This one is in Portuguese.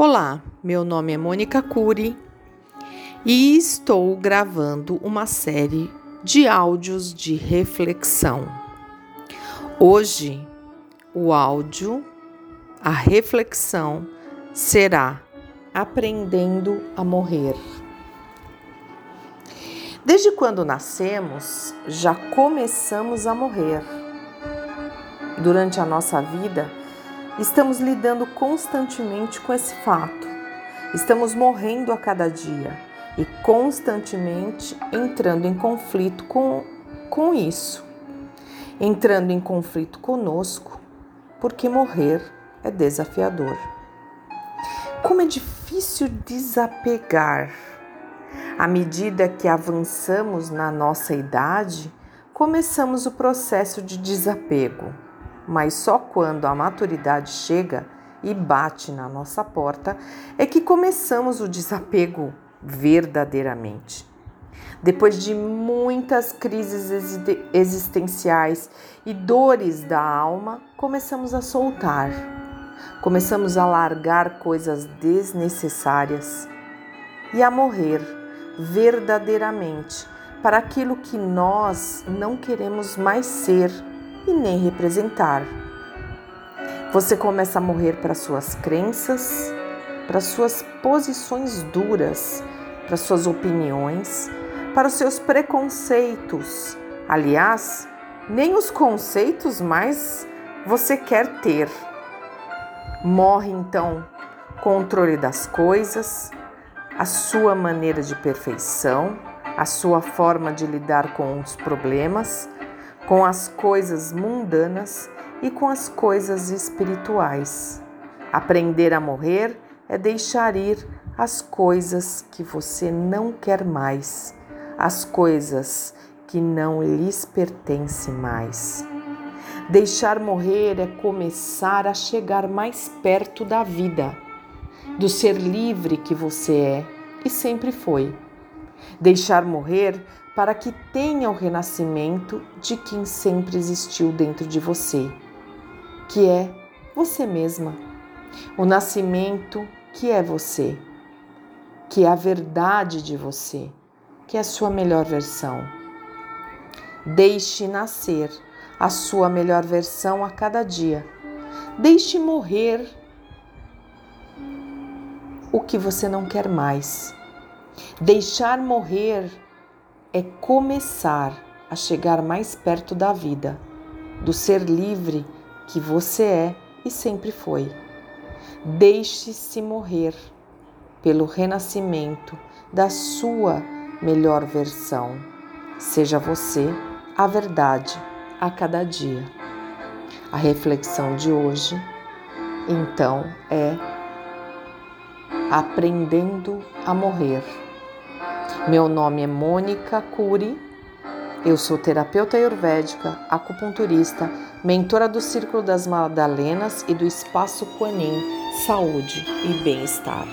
Olá, meu nome é Mônica Cury e estou gravando uma série de áudios de reflexão. Hoje, o áudio, a reflexão será Aprendendo a Morrer. Desde quando nascemos, já começamos a morrer. Durante a nossa vida, Estamos lidando constantemente com esse fato. Estamos morrendo a cada dia e constantemente entrando em conflito com, com isso. Entrando em conflito conosco, porque morrer é desafiador. Como é difícil desapegar. À medida que avançamos na nossa idade, começamos o processo de desapego mas só quando a maturidade chega e bate na nossa porta é que começamos o desapego verdadeiramente. Depois de muitas crises existenciais e dores da alma, começamos a soltar. Começamos a largar coisas desnecessárias e a morrer verdadeiramente para aquilo que nós não queremos mais ser e nem representar. Você começa a morrer para suas crenças, para suas posições duras, para suas opiniões, para os seus preconceitos. Aliás, nem os conceitos mais você quer ter. Morre então controle das coisas, a sua maneira de perfeição, a sua forma de lidar com os problemas, com as coisas mundanas e com as coisas espirituais. Aprender a morrer é deixar ir as coisas que você não quer mais, as coisas que não lhes pertencem mais. Deixar morrer é começar a chegar mais perto da vida, do ser livre que você é e sempre foi. Deixar morrer para que tenha o renascimento de quem sempre existiu dentro de você, que é você mesma. O nascimento que é você, que é a verdade de você, que é a sua melhor versão. Deixe nascer a sua melhor versão a cada dia. Deixe morrer o que você não quer mais. Deixar morrer é começar a chegar mais perto da vida, do ser livre que você é e sempre foi. Deixe-se morrer pelo renascimento da sua melhor versão. Seja você a verdade a cada dia. A reflexão de hoje, então, é aprendendo a morrer. Meu nome é Mônica Curi, eu sou terapeuta ayurvédica, acupunturista, mentora do Círculo das Madalenas e do Espaço Quanin Saúde e Bem-Estar.